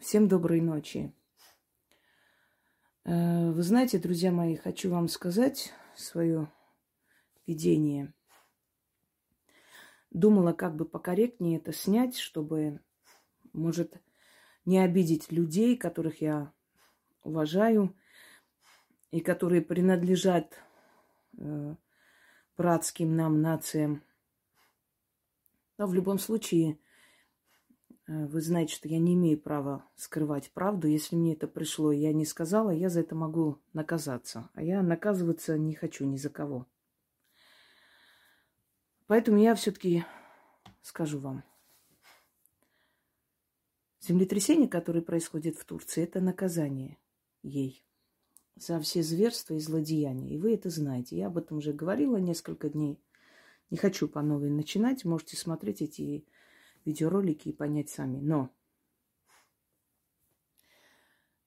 Всем доброй ночи. Э, вы знаете, друзья мои, хочу вам сказать свое видение. Думала, как бы покорректнее это снять, чтобы, может, не обидеть людей, которых я уважаю и которые принадлежат э, братским нам нациям. Но в любом случае, вы знаете, что я не имею права скрывать правду. Если мне это пришло, я не сказала, я за это могу наказаться. А я наказываться не хочу ни за кого. Поэтому я все-таки скажу вам. Землетрясение, которое происходит в Турции, это наказание ей за все зверства и злодеяния. И вы это знаете. Я об этом уже говорила несколько дней. Не хочу по новой начинать. Можете смотреть эти видеоролики и понять сами. Но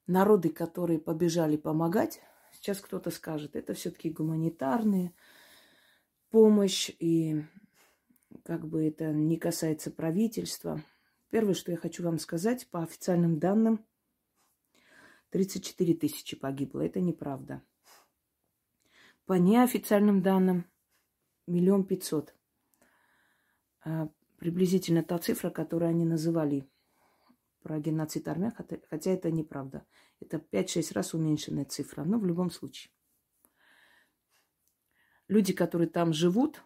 народы, которые побежали помогать, сейчас кто-то скажет, это все-таки гуманитарная помощь, и как бы это не касается правительства. Первое, что я хочу вам сказать, по официальным данным, 34 тысячи погибло. Это неправда. По неофициальным данным, миллион пятьсот. Приблизительно та цифра, которую они называли про геноцид армян, хотя это неправда. Это 5-6 раз уменьшенная цифра, но в любом случае. Люди, которые там живут,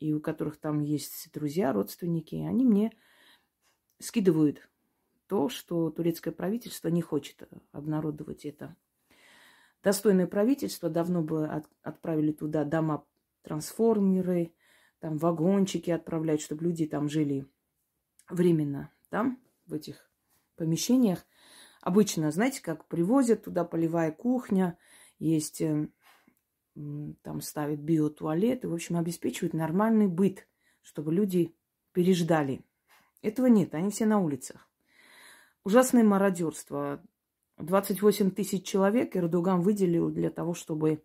и у которых там есть друзья, родственники, они мне скидывают то, что турецкое правительство не хочет обнародовать это. Достойное правительство давно бы от, отправили туда дома трансформеры, там вагончики отправлять, чтобы люди там жили временно там, в этих помещениях. Обычно, знаете, как привозят туда полевая кухня, есть э, там ставят биотуалеты, в общем, обеспечивают нормальный быт, чтобы люди переждали. Этого нет, они все на улицах. Ужасное мародерство. 28 тысяч человек Эрдоган выделил для того, чтобы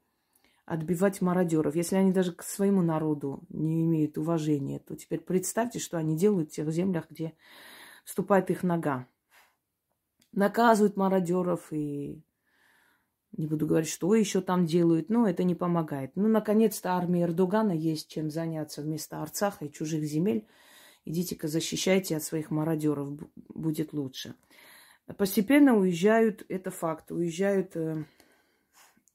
отбивать мародеров. Если они даже к своему народу не имеют уважения, то теперь представьте, что они делают в тех землях, где вступает их нога. Наказывают мародеров и не буду говорить, что еще там делают, но это не помогает. Ну, наконец-то армия Эрдогана есть чем заняться вместо Арцаха и чужих земель. Идите-ка защищайте от своих мародеров, будет лучше. Постепенно уезжают, это факт, уезжают э,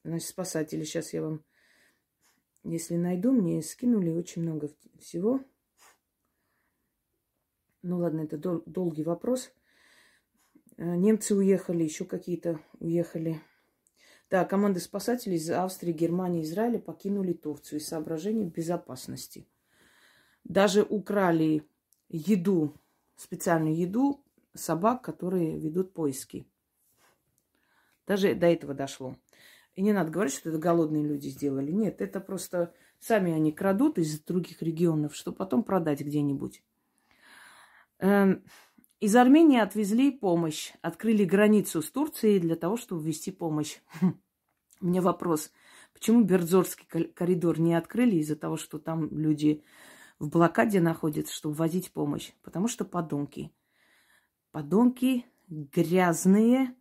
Значит, спасатели, сейчас я вам, если найду, мне скинули очень много всего. Ну ладно, это дол- долгий вопрос. Э, немцы уехали, еще какие-то уехали. Да, команды спасателей из Австрии, Германии, Израиля покинули Турцию из соображений безопасности. Даже украли еду, специальную еду собак, которые ведут поиски. Даже до этого дошло. И не надо говорить, что это голодные люди сделали. Нет, это просто сами они крадут из других регионов, чтобы потом продать где-нибудь. Эм, из Армении отвезли помощь. Открыли границу с Турцией для того, чтобы ввести помощь. У меня вопрос. Почему Бердзорский коридор не открыли из-за того, что там люди в блокаде находятся, чтобы возить помощь? Потому что подонки. Подонки грязные,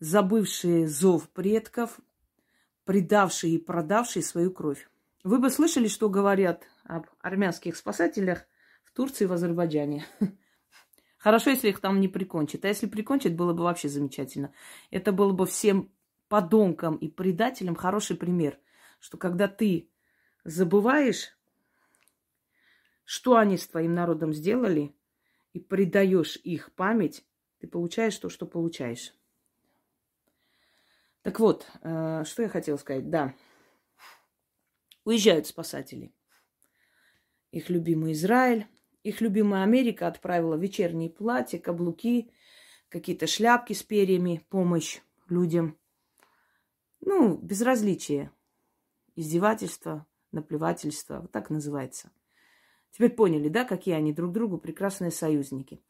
забывшие зов предков, предавшие и продавшие свою кровь. Вы бы слышали, что говорят об армянских спасателях в Турции и в Азербайджане. Хорошо, если их там не прикончат. А если прикончат, было бы вообще замечательно. Это было бы всем подонкам и предателям хороший пример, что когда ты забываешь, что они с твоим народом сделали, и предаешь их память, ты получаешь то, что получаешь. Так вот, э, что я хотела сказать. Да, уезжают спасатели. Их любимый Израиль, их любимая Америка отправила вечерние платья, каблуки, какие-то шляпки с перьями, помощь людям. Ну, безразличие, издевательство, наплевательство, вот так называется. Теперь поняли, да, какие они друг другу прекрасные союзники.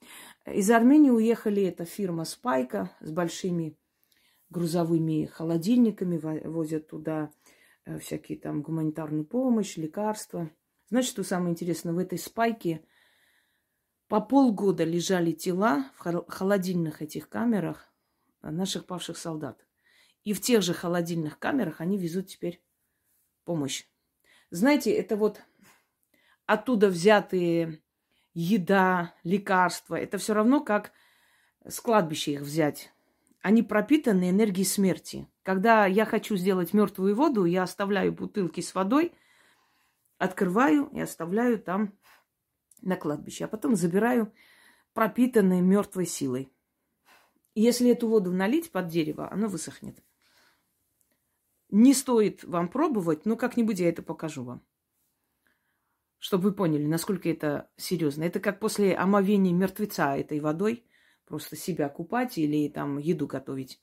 Из Армении уехали эта фирма Спайка с большими грузовыми холодильниками, возят туда э, всякие там гуманитарную помощь, лекарства. Знаете, что самое интересное? В этой спайке По полгода лежали тела в холодильных этих камерах наших павших солдат. И в тех же холодильных камерах они везут теперь помощь. Знаете, это вот оттуда взятые еда, лекарства. Это все равно как с кладбища их взять. Они пропитаны энергией смерти. Когда я хочу сделать мертвую воду, я оставляю бутылки с водой, открываю и оставляю там на кладбище. А потом забираю пропитанные мертвой силой. Если эту воду налить под дерево, оно высохнет. Не стоит вам пробовать, но как-нибудь я это покажу вам. Чтобы вы поняли, насколько это серьезно. Это как после омовения мертвеца этой водой. Просто себя купать или там еду готовить.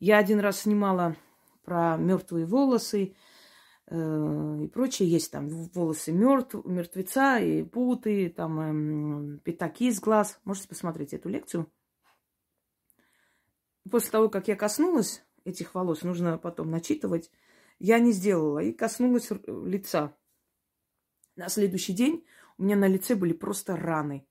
Я один раз снимала про мертвые волосы э, и прочее. Есть там волосы мертв, мертвеца и путы, там э, пятаки из глаз. Можете посмотреть эту лекцию. После того, как я коснулась этих волос, нужно потом начитывать, я не сделала и коснулась лица. На следующий день у меня на лице были просто раны.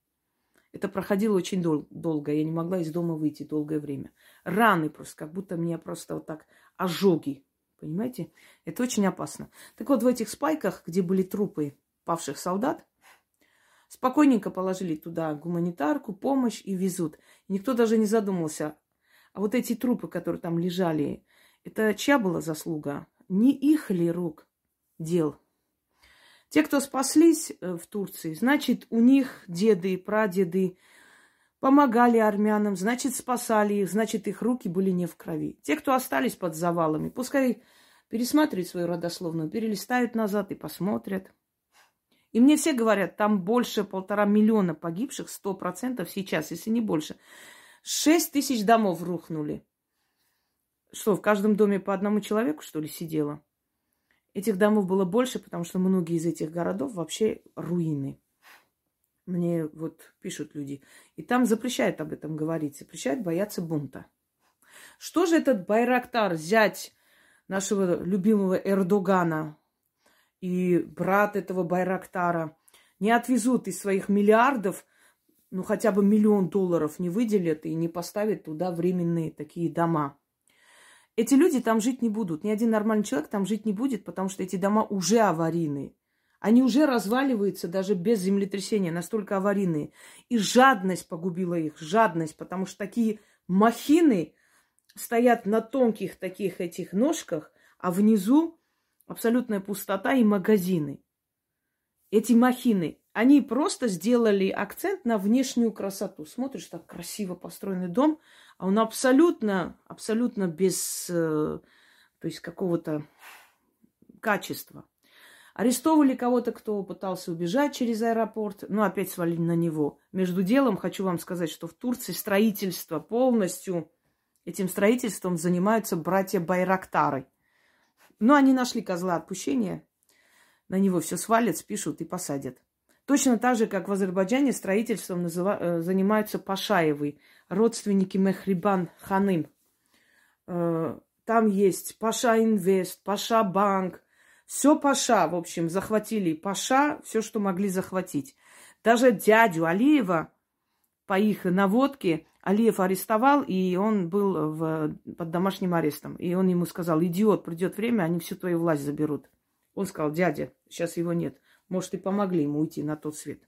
Это проходило очень дол- долго. Я не могла из дома выйти долгое время. Раны просто, как будто меня просто вот так ожоги. Понимаете? Это очень опасно. Так вот, в этих спайках, где были трупы павших солдат, спокойненько положили туда гуманитарку, помощь и везут. Никто даже не задумался. А вот эти трупы, которые там лежали, это чья была заслуга? Не их ли рук дел? Те, кто спаслись э, в Турции, значит, у них деды прадеды помогали армянам, значит, спасали их, значит, их руки были не в крови. Те, кто остались под завалами, пускай пересматривают свою родословную, перелистают назад и посмотрят. И мне все говорят, там больше полтора миллиона погибших, сто процентов сейчас, если не больше. Шесть тысяч домов рухнули. Что, в каждом доме по одному человеку, что ли, сидело? Этих домов было больше, потому что многие из этих городов вообще руины. Мне вот пишут люди. И там запрещают об этом говорить, запрещают бояться бунта. Что же этот Байрактар, зять нашего любимого Эрдогана и брат этого Байрактара не отвезут из своих миллиардов, ну хотя бы миллион долларов не выделят и не поставят туда временные такие дома – эти люди там жить не будут. Ни один нормальный человек там жить не будет, потому что эти дома уже аварийные. Они уже разваливаются даже без землетрясения, настолько аварийные. И жадность погубила их, жадность, потому что такие махины стоят на тонких таких этих ножках, а внизу абсолютная пустота и магазины. Эти махины, они просто сделали акцент на внешнюю красоту. Смотришь, так красиво построенный дом – а он абсолютно, абсолютно без, э, то есть какого-то качества. Арестовывали кого-то, кто пытался убежать через аэропорт, но опять свалили на него. Между делом хочу вам сказать, что в Турции строительство полностью, этим строительством занимаются братья Байрактары. Но они нашли козла отпущения, на него все свалят, спишут и посадят. Точно так же, как в Азербайджане строительством называ... Э, занимаются Пашаевы, родственники Мехрибан Ханым. Э, там есть Паша Инвест, Паша Банк. Все Паша, в общем, захватили. Паша, все, что могли захватить. Даже дядю Алиева по их наводке Алиев арестовал, и он был в, под домашним арестом. И он ему сказал, идиот, придет время, они всю твою власть заберут. Он сказал, дядя, сейчас его нет. Может, и помогли ему уйти на тот свет.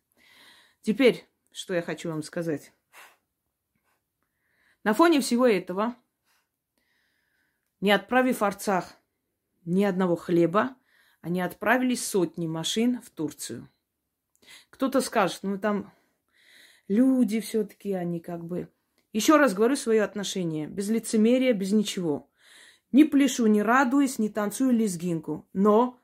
Теперь, что я хочу вам сказать. На фоне всего этого, не отправив Арцах ни одного хлеба, они отправились сотни машин в Турцию. Кто-то скажет, ну там люди все-таки, они как бы... Еще раз говорю свое отношение, без лицемерия, без ничего. Не пляшу, не радуюсь, не танцую лезгинку. Но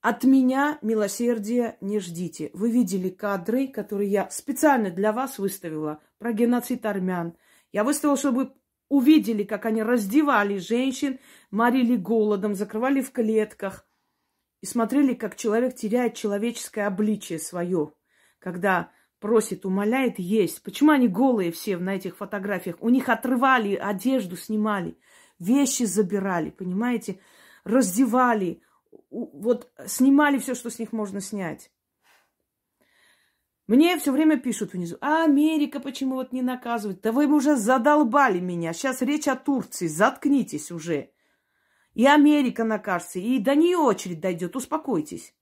от меня милосердия не ждите. Вы видели кадры, которые я специально для вас выставила про геноцид армян. Я выставила, чтобы вы увидели, как они раздевали женщин, морили голодом, закрывали в клетках и смотрели, как человек теряет человеческое обличие свое, когда просит, умоляет есть. Почему они голые все на этих фотографиях? У них отрывали одежду, снимали, вещи забирали, понимаете? Раздевали, вот снимали все, что с них можно снять. Мне все время пишут внизу, а Америка почему вот не наказывает? Да вы уже задолбали меня. Сейчас речь о Турции. Заткнитесь уже. И Америка накажется, и до нее очередь дойдет. Успокойтесь.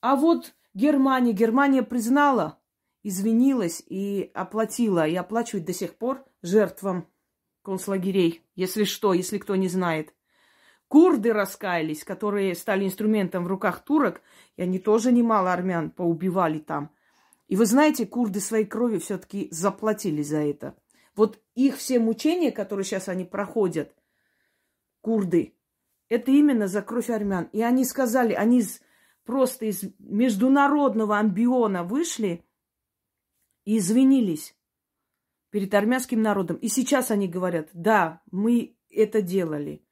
А вот Германия, Германия признала, извинилась и оплатила, и оплачивает до сих пор жертвам концлагерей, если что, если кто не знает. Курды раскаялись, которые стали инструментом в руках турок, и они тоже немало армян поубивали там – и вы знаете, курды своей крови все-таки заплатили за это. Вот их все мучения, которые сейчас они проходят, курды, это именно за кровь армян. И они сказали, они из, просто из международного амбиона вышли и извинились перед армянским народом. И сейчас они говорят, да, мы это делали.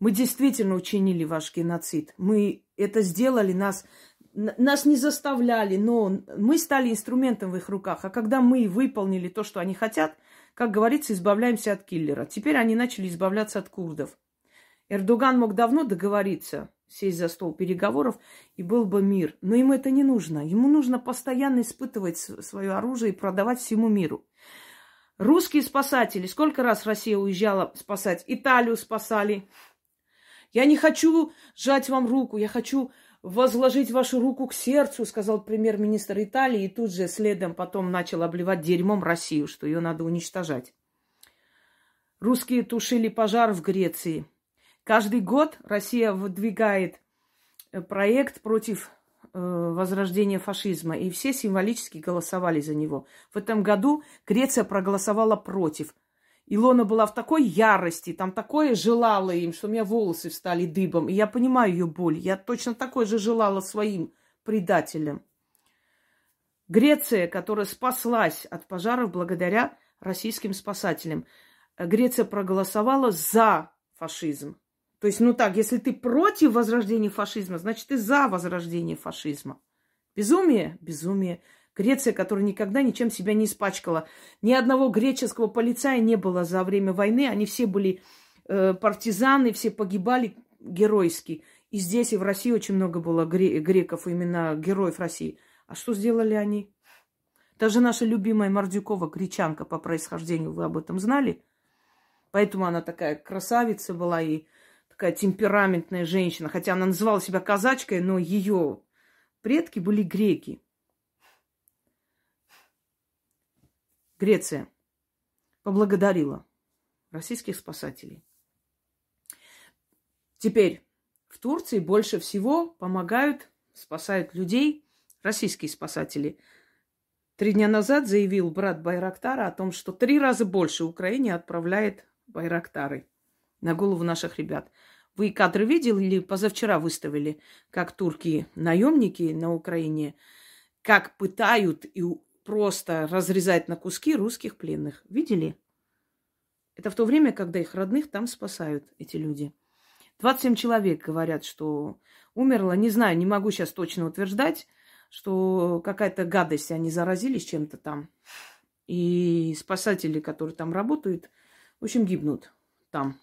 Мы действительно учинили ваш геноцид. Мы это сделали, нас нас не заставляли, но мы стали инструментом в их руках. А когда мы выполнили то, что они хотят, как говорится, избавляемся от киллера. Теперь они начали избавляться от курдов. Эрдоган мог давно договориться, сесть за стол переговоров, и был бы мир. Но ему это не нужно. Ему нужно постоянно испытывать свое оружие и продавать всему миру. Русские спасатели. Сколько раз Россия уезжала спасать? Италию спасали. Я не хочу сжать вам руку, я хочу возложить вашу руку к сердцу, сказал премьер-министр Италии, и тут же следом потом начал обливать дерьмом Россию, что ее надо уничтожать. Русские тушили пожар в Греции. Каждый год Россия выдвигает э, проект против э, возрождения фашизма, и все символически голосовали за него. В этом году Греция проголосовала против. Илона была в такой ярости, там такое желала им, что у меня волосы встали дыбом. И я понимаю ее боль. Я точно такое же желала своим предателям. Греция, которая спаслась от пожаров благодаря российским спасателям. Греция проголосовала за фашизм. То есть, ну так, если ты против возрождения фашизма, значит, ты за возрождение фашизма. Безумие? Безумие. Греция, которая никогда ничем себя не испачкала. Ни одного греческого полицая не было за время войны. Они все были э, партизаны, все погибали геройски. И здесь, и в России очень много было гре- греков, именно героев России. А что сделали они? Даже наша любимая Мордюкова, гречанка по происхождению, вы об этом знали? Поэтому она такая красавица была и такая темпераментная женщина. Хотя она называла себя казачкой, но ее предки были греки. Греция поблагодарила российских спасателей. Теперь в Турции больше всего помогают, спасают людей российские спасатели. Три дня назад заявил брат Байрактара о том, что три раза больше Украине отправляет Байрактары на голову наших ребят. Вы кадры видели или позавчера выставили, как турки наемники на Украине, как пытают и просто разрезать на куски русских пленных. Видели? Это в то время, когда их родных там спасают эти люди. 27 человек говорят, что умерло. Не знаю, не могу сейчас точно утверждать, что какая-то гадость, они заразились чем-то там. И спасатели, которые там работают, в общем, гибнут там.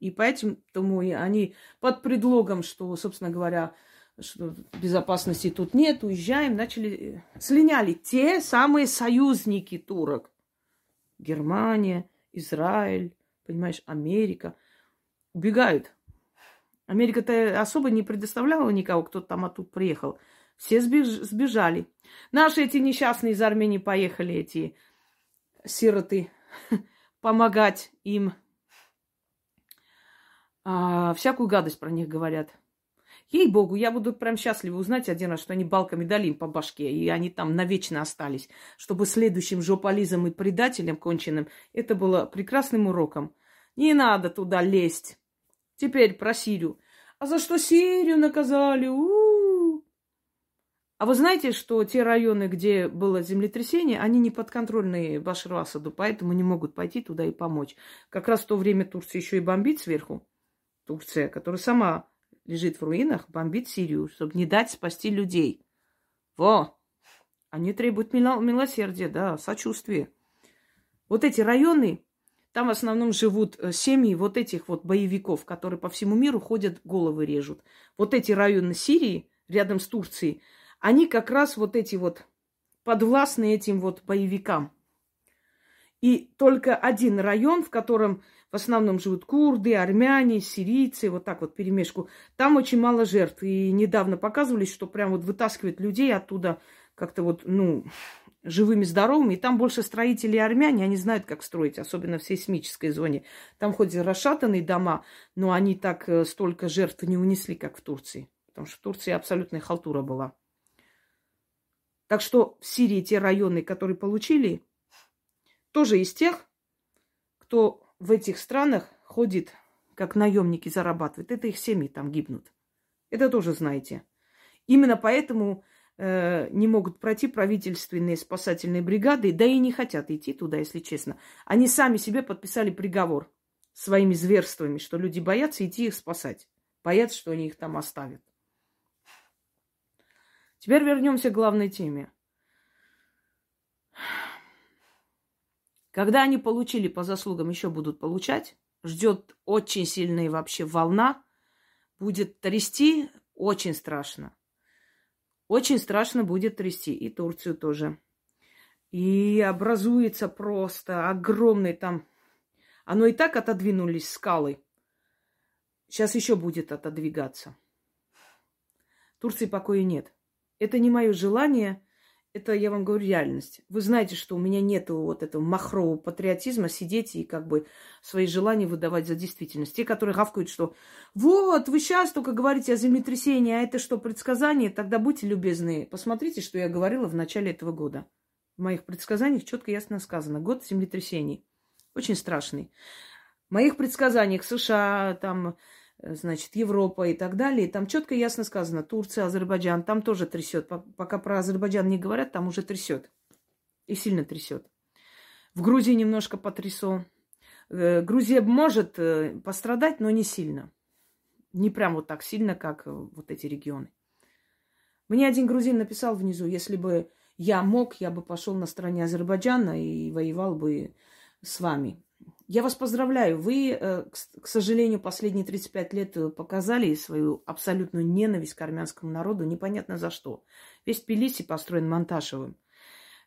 И поэтому они под предлогом, что, собственно говоря, что безопасности тут нет, уезжаем, начали, слиняли те самые союзники турок. Германия, Израиль, понимаешь, Америка. Убегают. Америка-то особо не предоставляла никого, кто там оттуда приехал. Все сбеж, сбежали. Наши эти несчастные из Армении поехали, эти сироты, помогать им. А, всякую гадость про них говорят. Ей-богу, я буду прям счастлива узнать один раз, что они балками дали им по башке, и они там навечно остались, чтобы следующим жополизом и предателем конченным это было прекрасным уроком. Не надо туда лезть. Теперь про Сирию. А за что Сирию наказали? У-у-у. А вы знаете, что те районы, где было землетрясение, они не подконтрольны Башару Асаду, поэтому не могут пойти туда и помочь. Как раз в то время Турция еще и бомбит сверху. Турция, которая сама лежит в руинах, бомбит Сирию, чтобы не дать спасти людей. Во! Они требуют милосердия, да, сочувствия. Вот эти районы, там в основном живут э, семьи вот этих вот боевиков, которые по всему миру ходят, головы режут. Вот эти районы Сирии, рядом с Турцией, они как раз вот эти вот подвластны этим вот боевикам. И только один район, в котором в основном живут курды, армяне, сирийцы, вот так вот перемешку. Там очень мало жертв. И недавно показывали, что прям вот вытаскивают людей оттуда как-то вот, ну, живыми, здоровыми. И там больше строителей армяне, они знают, как строить, особенно в сейсмической зоне. Там хоть и расшатанные дома, но они так э, столько жертв не унесли, как в Турции. Потому что в Турции абсолютная халтура была. Так что в Сирии те районы, которые получили, тоже из тех, кто в этих странах ходит, как наемники зарабатывают. Это их семьи там гибнут. Это тоже знаете. Именно поэтому э, не могут пройти правительственные спасательные бригады, да и не хотят идти туда, если честно. Они сами себе подписали приговор своими зверствами, что люди боятся идти их спасать. Боятся, что они их там оставят. Теперь вернемся к главной теме. Когда они получили по заслугам, еще будут получать. Ждет очень сильная вообще волна. Будет трясти очень страшно. Очень страшно будет трясти. И Турцию тоже. И образуется просто огромный там... Оно и так отодвинулись скалы. Сейчас еще будет отодвигаться. Турции покоя нет. Это не мое желание – это, я вам говорю, реальность. Вы знаете, что у меня нет вот этого махрового патриотизма сидеть и как бы свои желания выдавать за действительность. Те, которые гавкают, что вот, вы сейчас только говорите о землетрясении, а это что, предсказание? Тогда будьте любезны, посмотрите, что я говорила в начале этого года. В моих предсказаниях четко ясно сказано. Год землетрясений. Очень страшный. В моих предсказаниях США, там, значит, Европа и так далее. там четко ясно сказано, Турция, Азербайджан, там тоже трясет. Пока про Азербайджан не говорят, там уже трясет. И сильно трясет. В Грузии немножко потрясо. Э, Грузия может э, пострадать, но не сильно. Не прям вот так сильно, как вот эти регионы. Мне один грузин написал внизу, если бы я мог, я бы пошел на стороне Азербайджана и воевал бы с вами. Я вас поздравляю. Вы, э, к сожалению, последние 35 лет э, показали свою абсолютную ненависть к армянскому народу, непонятно за что. Весь Тбилиси построен Монташевым.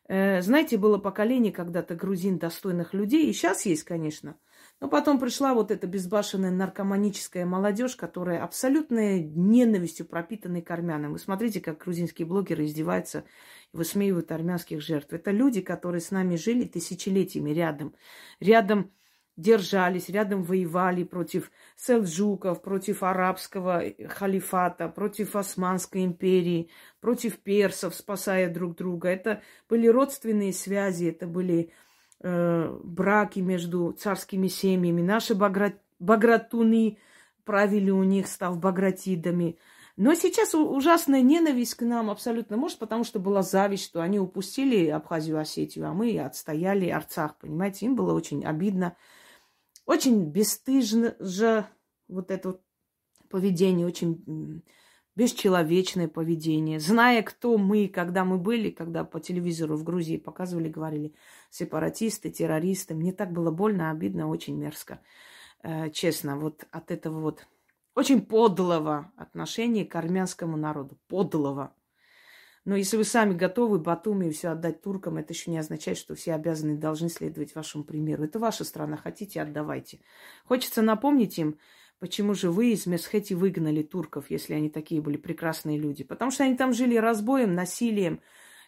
Э, знаете, было поколение когда-то грузин достойных людей, и сейчас есть, конечно. Но потом пришла вот эта безбашенная наркоманическая молодежь, которая абсолютной ненавистью пропитанной к армянам. Вы смотрите, как грузинские блогеры издеваются и высмеивают армянских жертв. Это люди, которые с нами жили тысячелетиями рядом. Рядом держались, рядом воевали против селджуков, против арабского халифата, против Османской империи, против персов, спасая друг друга. Это были родственные связи, это были э, браки между царскими семьями. Наши багра... багратуны правили у них, став багратидами. Но сейчас ужасная ненависть к нам абсолютно может, потому что была зависть, что они упустили Абхазию, Осетию, а мы отстояли Арцах, понимаете? Им было очень обидно. Очень бесстыжно же вот это вот поведение, очень бесчеловечное поведение. Зная, кто мы, когда мы были, когда по телевизору в Грузии показывали, говорили сепаратисты, террористы, мне так было больно, обидно, очень мерзко. Э, честно, вот от этого вот очень подлого отношения к армянскому народу. Подлого. Но если вы сами готовы Батуми и все отдать туркам, это еще не означает, что все обязаны должны следовать вашему примеру. Это ваша страна, хотите, отдавайте. Хочется напомнить им, почему же вы из Месхети выгнали турков, если они такие были прекрасные люди. Потому что они там жили разбоем, насилием,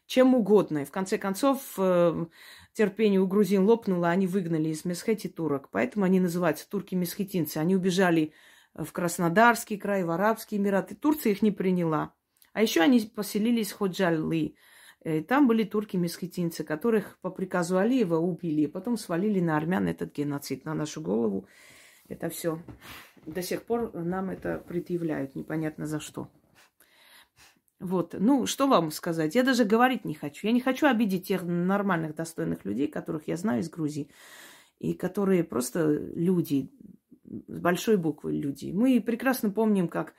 чем угодно. И в конце концов э, терпение у грузин лопнуло, они выгнали из Месхети турок. Поэтому они называются турки-месхетинцы. Они убежали в Краснодарский край, в Арабские Эмираты. Турция их не приняла. А еще они поселились в Ходжаллы. Э, там были турки-месхетинцы, которых по приказу Алиева убили, и потом свалили на армян этот геноцид на нашу голову. Это все. До сих пор нам это предъявляют, непонятно за что. Вот, ну, что вам сказать? Я даже говорить не хочу. Я не хочу обидеть тех нормальных, достойных людей, которых я знаю из Грузии, и которые просто люди, с большой буквы люди. Мы прекрасно помним, как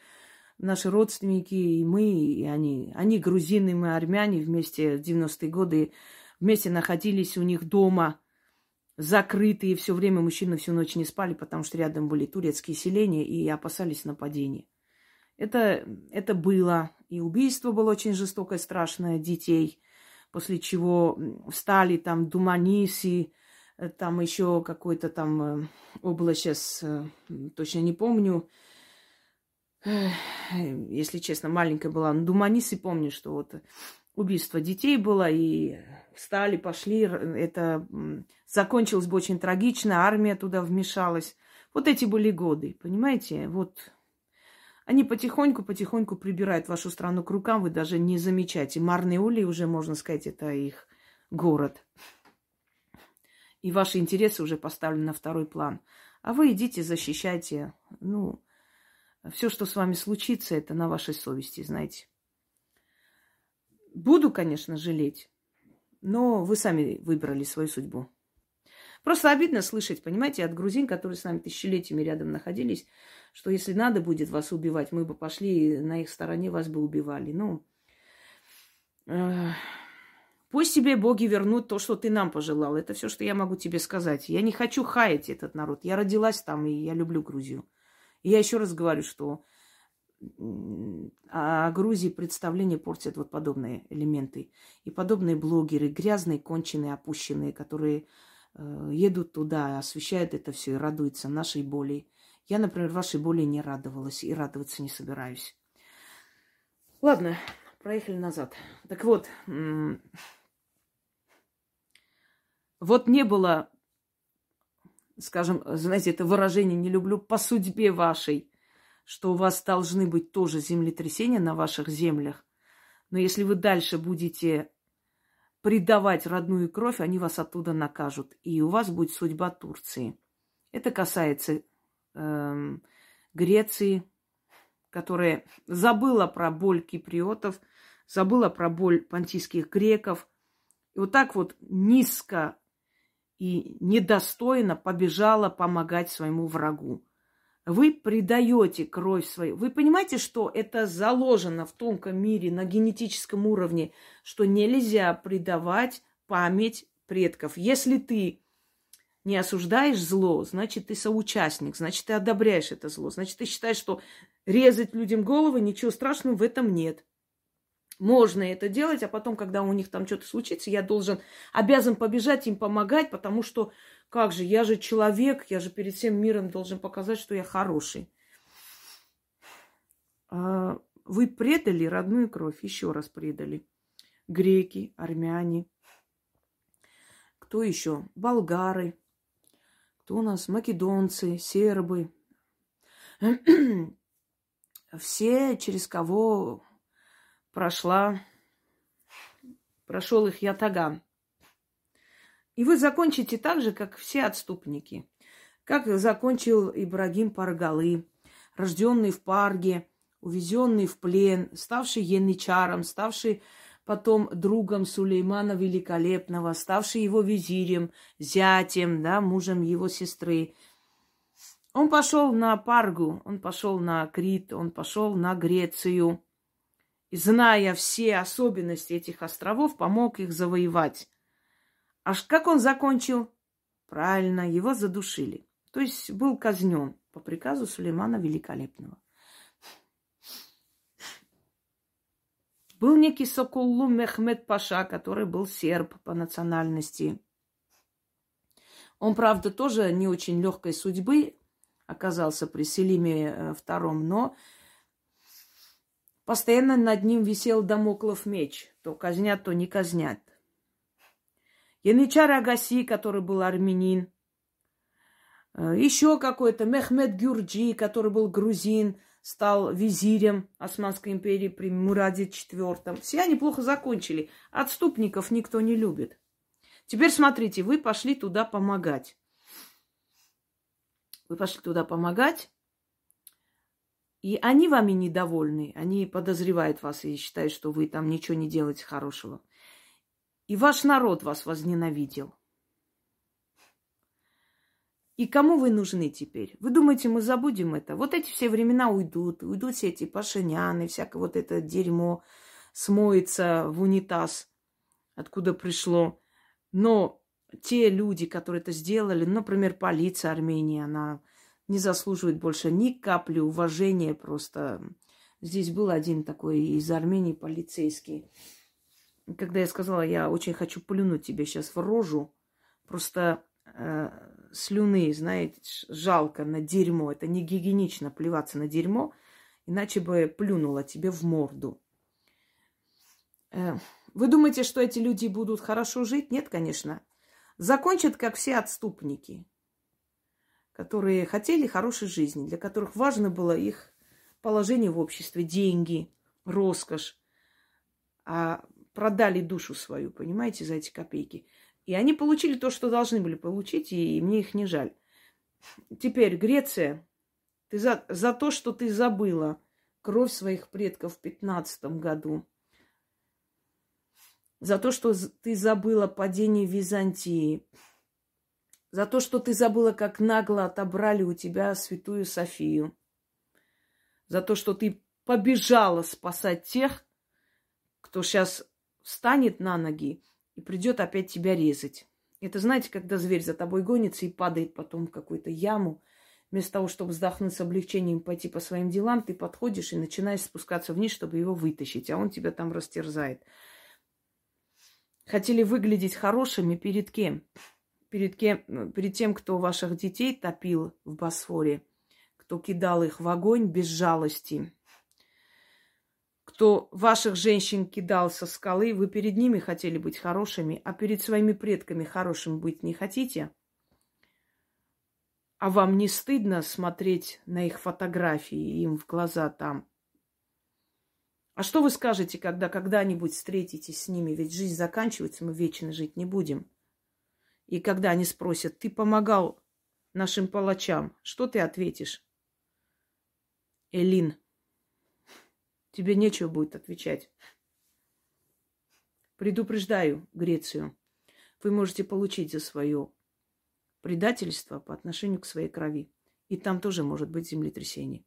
наши родственники, и мы, и они. Они грузины, мы армяне вместе в 90-е годы вместе находились у них дома, закрытые, все время мужчины всю ночь не спали, потому что рядом были турецкие селения и опасались нападения. Это, это было. И убийство было очень жестокое, страшное, детей. после чего стали там Думаниси, э, там еще какой-то там э, область, сейчас точно не помню, если честно, маленькая была, но Думаниси помню, что вот убийство детей было, и встали, пошли, это закончилось бы очень трагично, армия туда вмешалась. Вот эти были годы, понимаете? Вот они потихоньку-потихоньку прибирают вашу страну к рукам, вы даже не замечаете. Марный Ули уже, можно сказать, это их город. И ваши интересы уже поставлены на второй план. А вы идите, защищайте. Ну, все, что с вами случится, это на вашей совести, знаете. Буду, конечно, жалеть, но вы сами выбрали свою судьбу. Просто обидно слышать, понимаете, от грузин, которые с нами тысячелетиями рядом находились, что если надо будет вас убивать, мы бы пошли на их стороне, вас бы убивали. Ну, э, пусть тебе боги вернут то, что ты нам пожелал. Это все, что я могу тебе сказать. Я не хочу хаять этот народ. Я родилась там, и я люблю Грузию. Я еще раз говорю, что о Грузии представление портят вот подобные элементы. И подобные блогеры, грязные, конченые, опущенные, которые Э, едут туда, освещают это все и радуются нашей боли. Я, например, вашей боли не радовалась и радоваться не собираюсь. Ладно, проехали назад. Так вот, вот не было, скажем, знаете, это выражение не люблю, по судьбе вашей, что у вас должны быть тоже землетрясения на ваших землях. Но если вы дальше будете предавать родную кровь, они вас оттуда накажут. И у вас будет судьба Турции. Это касается э, Греции, которая забыла про боль киприотов, забыла про боль понтийских греков. И вот так вот низко и недостойно побежала помогать своему врагу. Вы предаете кровь свою. Вы понимаете, что это заложено в тонком мире на генетическом уровне, что нельзя предавать память предков. Если ты не осуждаешь зло, значит, ты соучастник, значит, ты одобряешь это зло, значит, ты считаешь, что резать людям головы, ничего страшного в этом нет. Можно это делать, а потом, когда у них там что-то случится, я должен, обязан побежать им помогать, потому что как же, я же человек, я же перед всем миром должен показать, что я хороший. А вы предали родную кровь, еще раз предали. Греки, армяне. Кто еще? Болгары. Кто у нас? Македонцы, сербы. Все, через кого прошла, прошел их ятаган. И вы закончите так же, как все отступники. Как закончил Ибрагим Паргалы, рожденный в Парге, увезенный в плен, ставший янычаром, ставший потом другом Сулеймана Великолепного, ставший его визирем, зятем, да, мужем его сестры. Он пошел на Паргу, он пошел на Крит, он пошел на Грецию. Зная все особенности этих островов, помог их завоевать. Аж как он закончил? Правильно, его задушили. То есть был казнен по приказу Сулеймана Великолепного. Был некий Сокуллу Мехмед Паша, который был серб по национальности. Он, правда, тоже не очень легкой судьбы оказался при Селиме II, э, но постоянно над ним висел домоклов меч. То казнят, то не казнят. Янычар Агаси, который был армянин, э, еще какой-то Мехмед Гюрджи, который был грузин, стал визирем Османской империи при Мураде IV. Все они плохо закончили. Отступников никто не любит. Теперь смотрите, вы пошли туда помогать. Вы пошли туда помогать, и они вами недовольны. Они подозревают вас и считают, что вы там ничего не делаете хорошего. И ваш народ вас возненавидел. И кому вы нужны теперь? Вы думаете, мы забудем это? Вот эти все времена уйдут, уйдут все эти пашиняны, всякое вот это дерьмо смоется в унитаз, откуда пришло. Но те люди, которые это сделали, например, полиция Армении, она не заслуживает больше ни капли уважения просто. Здесь был один такой из Армении полицейский когда я сказала, я очень хочу плюнуть тебе сейчас в рожу, просто э, слюны, знаете, жалко на дерьмо. Это не гигиенично плеваться на дерьмо, иначе бы плюнула тебе в морду. Э, вы думаете, что эти люди будут хорошо жить? Нет, конечно. Закончат, как все отступники, которые хотели хорошей жизни, для которых важно было их положение в обществе, деньги, роскошь, а продали душу свою, понимаете, за эти копейки. И они получили то, что должны были получить, и мне их не жаль. Теперь, Греция, ты за, за то, что ты забыла кровь своих предков в пятнадцатом году, за то, что ты забыла падение Византии, за то, что ты забыла, как нагло отобрали у тебя святую Софию, за то, что ты побежала спасать тех, кто сейчас встанет на ноги и придет опять тебя резать. Это знаете, когда зверь за тобой гонится и падает потом в какую-то яму, вместо того, чтобы вздохнуть с облегчением и пойти по своим делам, ты подходишь и начинаешь спускаться вниз, чтобы его вытащить, а он тебя там растерзает. Хотели выглядеть хорошими перед кем? Перед, кем? перед тем, кто ваших детей топил в Босфоре, кто кидал их в огонь без жалости, кто ваших женщин кидал со скалы, вы перед ними хотели быть хорошими, а перед своими предками хорошим быть не хотите? А вам не стыдно смотреть на их фотографии им в глаза там? А что вы скажете, когда когда-нибудь встретитесь с ними? Ведь жизнь заканчивается, мы вечно жить не будем. И когда они спросят, ты помогал нашим палачам, что ты ответишь? Элин, тебе нечего будет отвечать. Предупреждаю Грецию, вы можете получить за свое предательство по отношению к своей крови. И там тоже может быть землетрясение.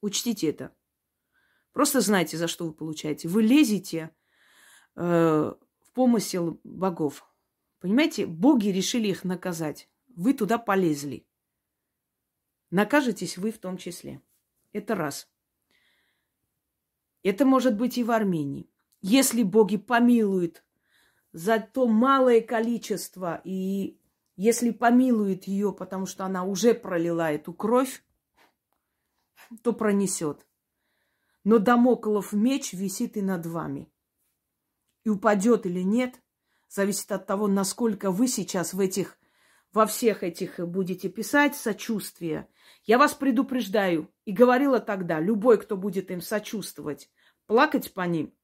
Учтите это. Просто знайте, за что вы получаете. Вы лезете э, в помысел богов. Понимаете, боги решили их наказать. Вы туда полезли. Накажетесь вы в том числе. Это раз. Это может быть и в Армении. Если боги помилуют за то малое количество, и если помилуют ее, потому что она уже пролила эту кровь, то пронесет но Дамоклов меч висит и над вами. И упадет или нет, зависит от того, насколько вы сейчас в этих, во всех этих будете писать сочувствие. Я вас предупреждаю и говорила тогда, любой, кто будет им сочувствовать, плакать по ним,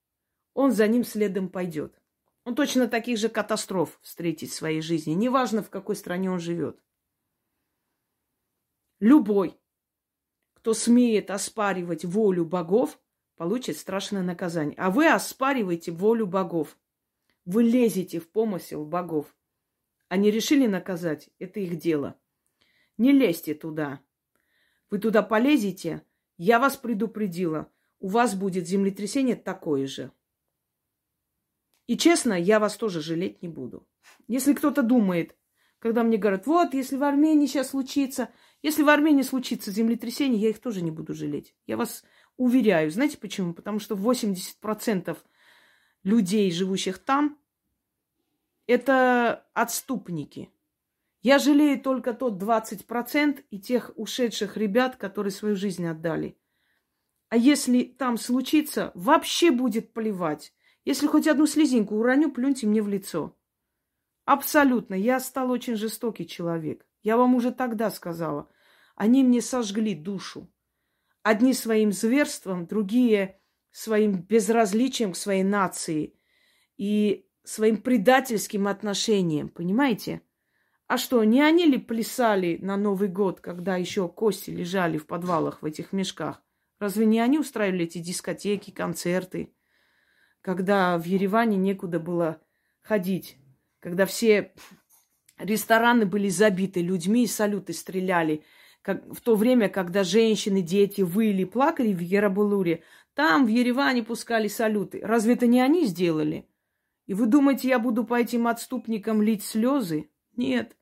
он за ним следом пойдет. Он точно таких же катастроф встретит в своей жизни, неважно, в какой стране он живет. Любой, кто смеет оспаривать волю богов, получит страшное наказание. А вы оспариваете волю богов. Вы лезете в помысел богов. Они решили наказать, это их дело. Не лезьте туда. Вы туда полезете, я вас предупредила. У вас будет землетрясение такое же. И честно, я вас тоже жалеть не буду. Если кто-то думает, когда мне говорят, вот, если в Армении сейчас случится, если в Армении случится землетрясение, я их тоже не буду жалеть. Я вас уверяю. Знаете почему? Потому что 80% людей, живущих там, это отступники. Я жалею только тот 20% и тех ушедших ребят, которые свою жизнь отдали. А если там случится, вообще будет плевать. Если хоть одну слезинку уроню, плюньте мне в лицо. Абсолютно. Я стал очень жестокий человек. Я вам уже тогда сказала. Они мне сожгли душу. Одни своим зверством, другие своим безразличием к своей нации и своим предательским отношением. Понимаете? А что, не они ли плясали на Новый год, когда еще кости лежали в подвалах в этих мешках? Разве не они устраивали эти дискотеки, концерты, когда в Ереване некуда было ходить, когда все Рестораны были забиты людьми, и салюты стреляли. Как, в то время, когда женщины, дети выли, плакали в Ярабулуре, там, в Ереване, пускали салюты. Разве это не они сделали? И вы думаете, я буду по этим отступникам лить слезы? Нет.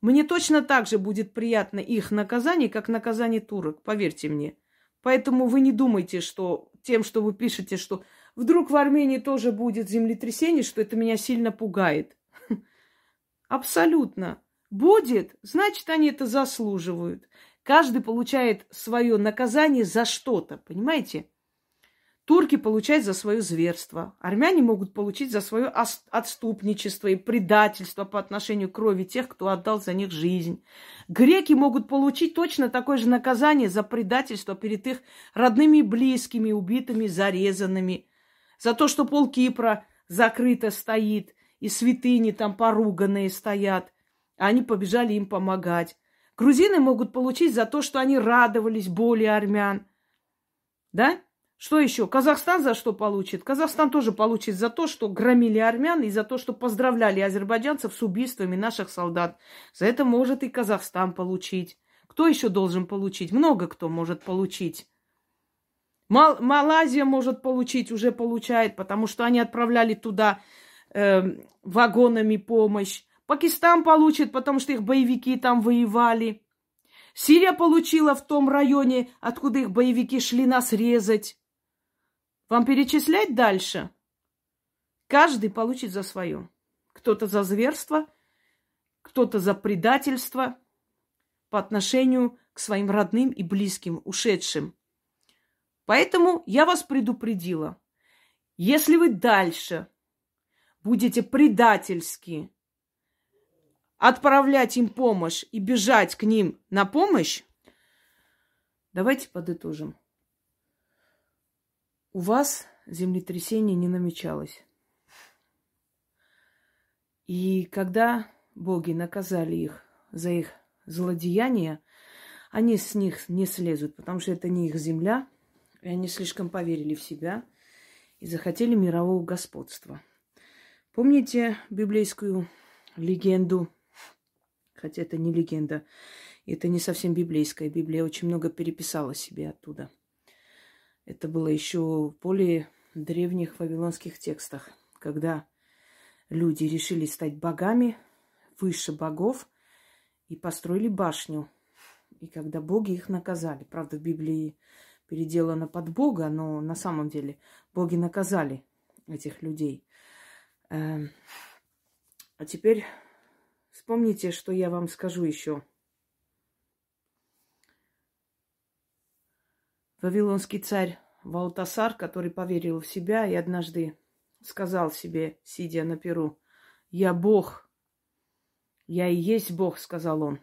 Мне точно так же будет приятно их наказание, как наказание турок, поверьте мне. Поэтому вы не думайте, что тем, что вы пишете, что вдруг в Армении тоже будет землетрясение, что это меня сильно пугает. Абсолютно. Будет, значит, они это заслуживают. Каждый получает свое наказание за что-то, понимаете? Турки получают за свое зверство. Армяне могут получить за свое отступничество и предательство по отношению к крови тех, кто отдал за них жизнь. Греки могут получить точно такое же наказание за предательство перед их родными и близкими, убитыми, зарезанными. За то, что пол Кипра закрыто стоит, и святыни там поруганные стоят. А они побежали им помогать. Грузины могут получить за то, что они радовались боли армян. Да? Что еще? Казахстан за что получит? Казахстан тоже получит за то, что громили армян и за то, что поздравляли азербайджанцев с убийствами наших солдат. За это может и Казахстан получить. Кто еще должен получить? Много кто может получить. Мал- Малайзия может получить, уже получает, потому что они отправляли туда э, вагонами помощь. Пакистан получит, потому что их боевики там воевали. Сирия получила в том районе, откуда их боевики шли нас резать. Вам перечислять дальше? Каждый получит за свое. Кто-то за зверство, кто-то за предательство по отношению к своим родным и близким, ушедшим. Поэтому я вас предупредила. Если вы дальше будете предательски отправлять им помощь и бежать к ним на помощь, давайте подытожим у вас землетрясение не намечалось. И когда боги наказали их за их злодеяния, они с них не слезут, потому что это не их земля, и они слишком поверили в себя и захотели мирового господства. Помните библейскую легенду? Хотя это не легенда, это не совсем библейская. Библия очень много переписала себе оттуда – это было еще в более древних вавилонских текстах, когда люди решили стать богами выше богов и построили башню. И когда боги их наказали. Правда, в Библии переделано под Бога, но на самом деле боги наказали этих людей. Эм, а теперь вспомните, что я вам скажу еще. Вавилонский царь Валтасар, который поверил в себя и однажды сказал себе, сидя на перу, «Я Бог, я и есть Бог», — сказал он.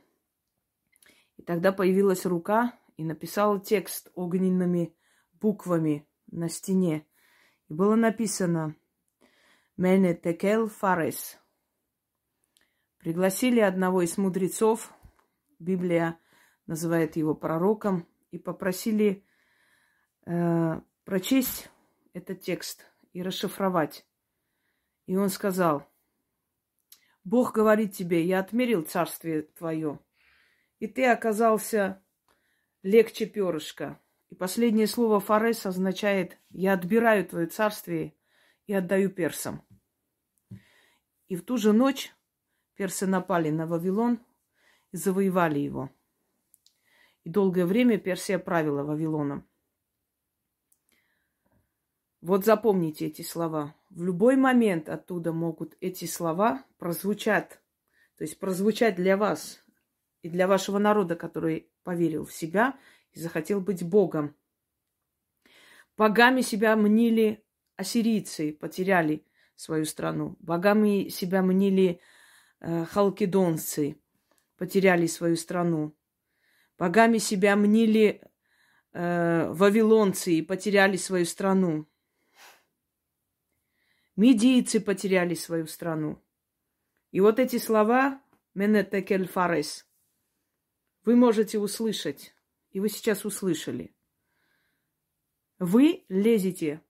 И тогда появилась рука и написала текст огненными буквами на стене. И было написано «Мене текел фарес». Пригласили одного из мудрецов, Библия называет его пророком, и попросили э, прочесть этот текст и расшифровать. И он сказал, Бог говорит тебе, я отмерил царствие твое, и ты оказался легче перышка. И последнее слово Фарес означает, я отбираю твое царствие и отдаю персам. И в ту же ночь персы напали на Вавилон и завоевали его. И долгое время Персия правила Вавилоном. Вот запомните эти слова. В любой момент оттуда могут эти слова прозвучать. То есть прозвучать для вас и для вашего народа, который поверил в себя и захотел быть Богом. Богами себя мнили ассирийцы, потеряли свою страну. Богами себя мнили э, халкидонцы, потеряли свою страну. Богами себя мнили э, вавилонцы и потеряли свою страну. Медийцы потеряли свою страну. И вот эти слова «Менетекель фарес» вы можете услышать. И вы сейчас услышали. Вы лезете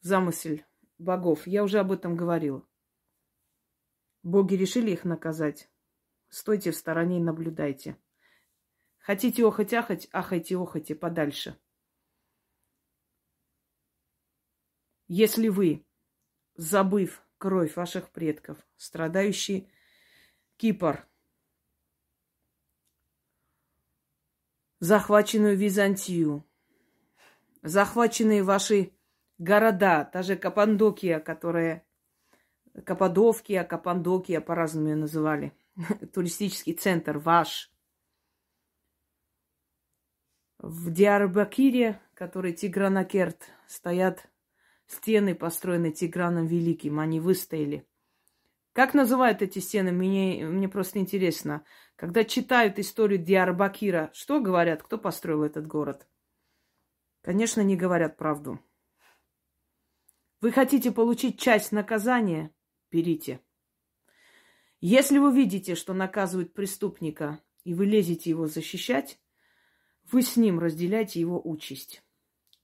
в замысль богов. Я уже об этом говорила. Боги решили их наказать. Стойте в стороне и наблюдайте. Хотите охоть-ахать, ахайте-охоте подальше. Если вы, забыв кровь ваших предков, страдающий Кипр, захваченную Византию, захваченные ваши города, та же Капандокия, которая... Каппадовкия, Капандокия, по-разному ее называли. Туристический центр ваш. В Диарбакире, который Тигранакерт, стоят стены, построенные Тиграном Великим. Они выстояли. Как называют эти стены, мне, мне просто интересно. Когда читают историю Диарбакира, что говорят, кто построил этот город? Конечно, не говорят правду. Вы хотите получить часть наказания? Берите. Если вы видите, что наказывают преступника, и вы лезете его защищать, вы с ним разделяете его участь.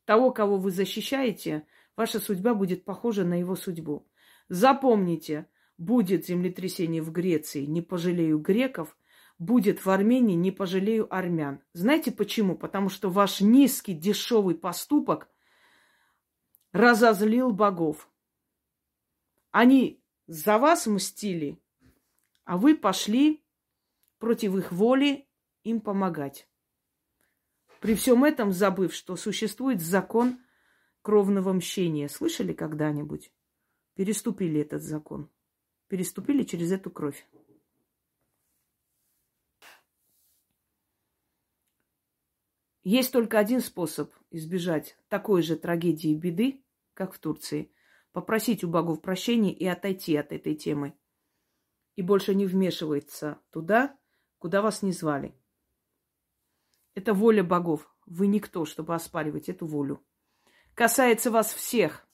Того, кого вы защищаете, ваша судьба будет похожа на его судьбу. Запомните – Будет землетрясение в Греции, не пожалею греков. Будет в Армении, не пожалею армян. Знаете почему? Потому что ваш низкий, дешевый поступок разозлил богов. Они за вас мстили, а вы пошли против их воли им помогать. При всем этом забыв, что существует закон кровного мщения. Слышали когда-нибудь? Переступили этот закон переступили через эту кровь. Есть только один способ избежать такой же трагедии и беды, как в Турции. Попросить у богов прощения и отойти от этой темы. И больше не вмешиваться туда, куда вас не звали. Это воля богов. Вы никто, чтобы оспаривать эту волю. Касается вас всех.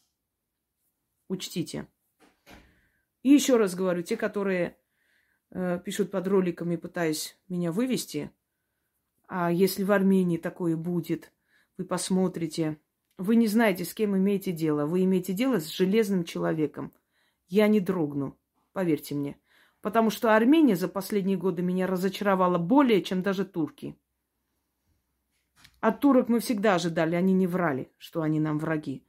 Учтите. И еще раз говорю, те, которые э, пишут под роликами, пытаясь меня вывести, а если в Армении такое будет, вы посмотрите, вы не знаете, с кем имеете дело. Вы имеете дело с железным человеком. Я не дрогну, поверьте мне. Потому что Армения за последние годы меня разочаровала более, чем даже турки. От турок мы всегда ожидали, они не врали, что они нам враги.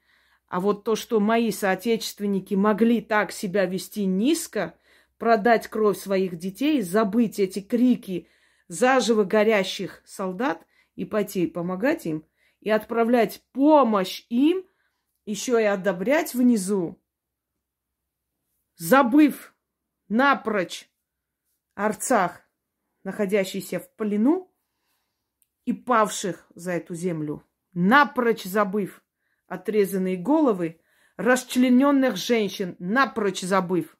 А вот то, что мои соотечественники могли так себя вести низко, продать кровь своих детей, забыть эти крики заживо горящих солдат и пойти помогать им, и отправлять помощь им, еще и одобрять внизу, забыв напрочь Арцах, находящийся в плену, и павших за эту землю, напрочь забыв отрезанные головы расчлененных женщин, напрочь забыв.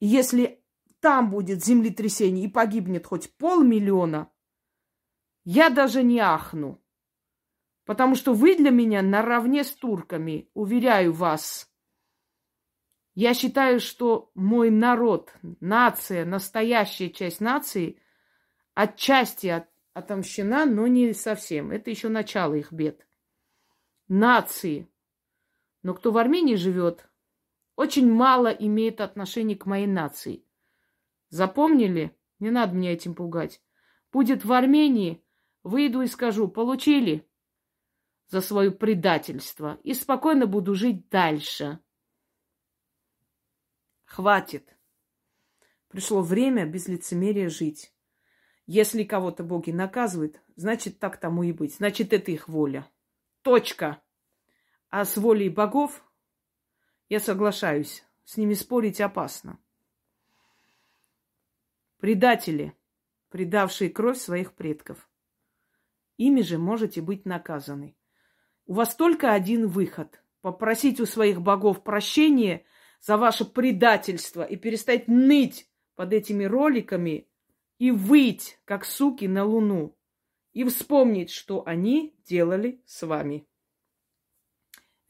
Если там будет землетрясение и погибнет хоть полмиллиона, я даже не ахну. Потому что вы для меня наравне с турками, уверяю вас. Я считаю, что мой народ, нация, настоящая часть нации, отчасти от, отомщена, но не совсем. Это еще начало их бед нации. Но кто в Армении живет, очень мало имеет отношения к моей нации. Запомнили? Не надо меня этим пугать. Будет в Армении, выйду и скажу, получили за свое предательство и спокойно буду жить дальше. Хватит. Пришло время без лицемерия жить. Если кого-то боги наказывают, значит, так тому и быть. Значит, это их воля. Точка. А с волей богов я соглашаюсь. С ними спорить опасно. Предатели, предавшие кровь своих предков. Ими же можете быть наказаны. У вас только один выход. Попросить у своих богов прощения за ваше предательство и перестать ныть под этими роликами и выть, как суки, на луну и вспомнить, что они делали с вами.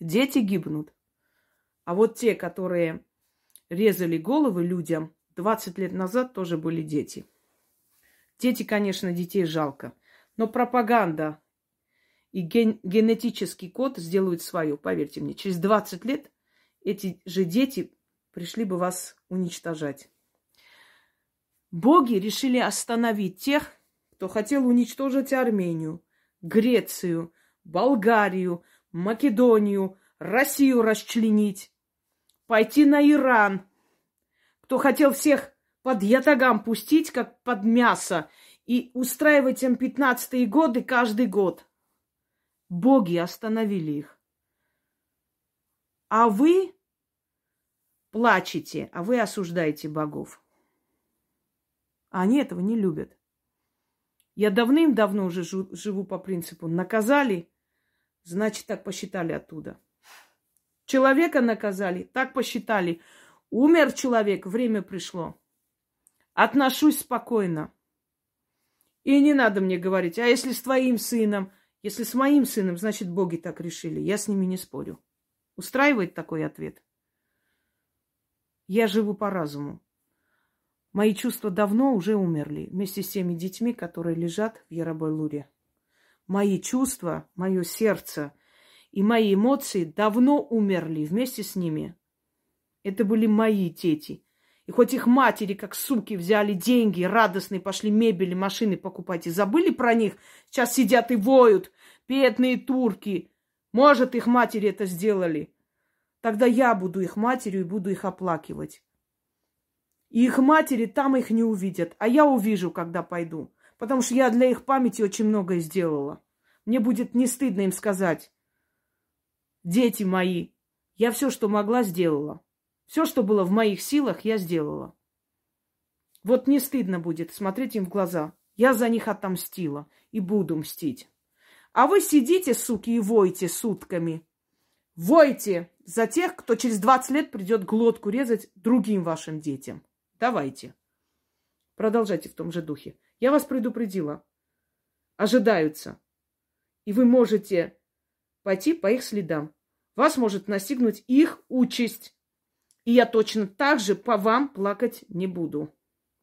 Дети гибнут. А вот те, которые резали головы людям, 20 лет назад тоже были дети. Дети, конечно, детей жалко. Но пропаганда и ген- генетический код сделают свое, поверьте мне. Через 20 лет эти же дети пришли бы вас уничтожать. Боги решили остановить тех, кто хотел уничтожить Армению, Грецию, Болгарию, Македонию, Россию расчленить, пойти на Иран, кто хотел всех под ятагам пустить, как под мясо, и устраивать им пятнадцатые годы каждый год. Боги остановили их. А вы плачете, а вы осуждаете богов. А они этого не любят. Я давным-давно уже живу по принципу наказали, значит, так посчитали оттуда. Человека наказали, так посчитали. Умер человек, время пришло. Отношусь спокойно. И не надо мне говорить, а если с твоим сыном, если с моим сыном, значит, боги так решили. Я с ними не спорю. Устраивает такой ответ? Я живу по разуму. Мои чувства давно уже умерли вместе с теми детьми, которые лежат в Ярабайлуре. Мои чувства, мое сердце и мои эмоции давно умерли вместе с ними. Это были мои дети. И хоть их матери, как суки, взяли деньги, радостные, пошли мебели, машины покупать и забыли про них, сейчас сидят и воют, бедные турки. Может, их матери это сделали. Тогда я буду их матерью и буду их оплакивать. И их матери там их не увидят, а я увижу, когда пойду. Потому что я для их памяти очень многое сделала. Мне будет не стыдно им сказать. Дети мои, я все, что могла, сделала. Все, что было в моих силах, я сделала. Вот не стыдно будет смотреть им в глаза. Я за них отомстила и буду мстить. А вы сидите, суки, и войте сутками. Войте за тех, кто через 20 лет придет глотку резать другим вашим детям. Давайте. Продолжайте в том же духе. Я вас предупредила. Ожидаются. И вы можете пойти по их следам. Вас может настигнуть их участь. И я точно так же по вам плакать не буду.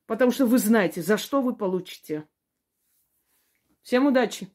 Потому что вы знаете, за что вы получите. Всем удачи!